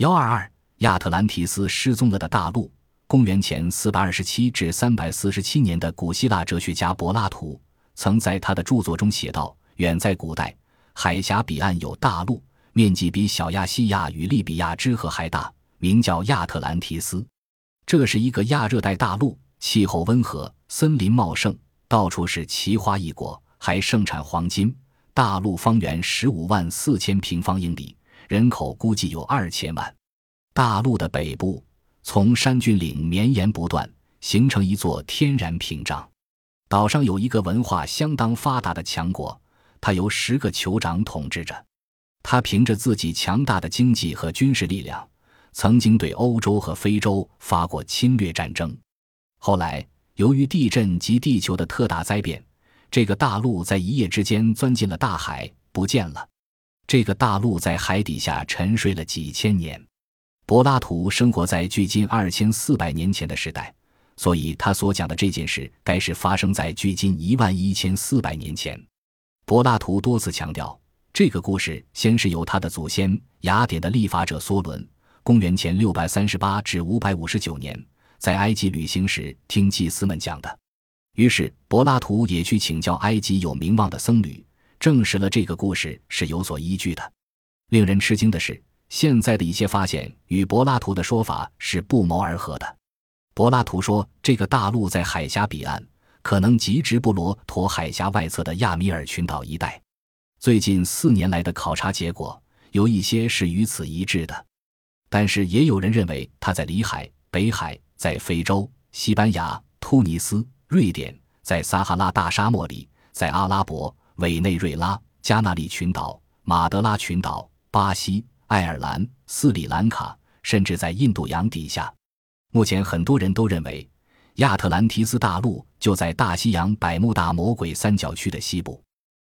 幺二二亚特兰提斯失踪了的大陆。公元前四百二十七至三百四十七年的古希腊哲学家柏拉图曾在他的著作中写道：“远在古代，海峡彼岸有大陆，面积比小亚细亚与利比亚之河还大，名叫亚特兰提斯。这是一个亚热带大陆，气候温和，森林茂盛，到处是奇花异果，还盛产黄金。大陆方圆十五万四千平方英里，人口估计有二千万。大陆的北部。”从山峻岭绵延不断，形成一座天然屏障。岛上有一个文化相当发达的强国，它由十个酋长统治着。它凭着自己强大的经济和军事力量，曾经对欧洲和非洲发过侵略战争。后来，由于地震及地球的特大灾变，这个大陆在一夜之间钻进了大海，不见了。这个大陆在海底下沉睡了几千年。柏拉图生活在距今二千四百年前的时代，所以他所讲的这件事该是发生在距今一万一千四百年前。柏拉图多次强调，这个故事先是由他的祖先雅典的立法者梭伦（公元前六百三十八至五百五十九年）在埃及旅行时听祭司们讲的。于是柏拉图也去请教埃及有名望的僧侣，证实了这个故事是有所依据的。令人吃惊的是。现在的一些发现与柏拉图的说法是不谋而合的。柏拉图说，这个大陆在海峡彼岸，可能及直布罗陀海峡外侧的亚米尔群岛一带。最近四年来的考察结果有一些是与此一致的，但是也有人认为它在里海、北海，在非洲、西班牙、突尼斯、瑞典，在撒哈拉大沙漠里，在阿拉伯、委内瑞拉、加纳利群岛、马德拉群岛、巴西。爱尔兰、斯里兰卡，甚至在印度洋底下。目前，很多人都认为亚特兰提斯大陆就在大西洋百慕大魔鬼三角区的西部。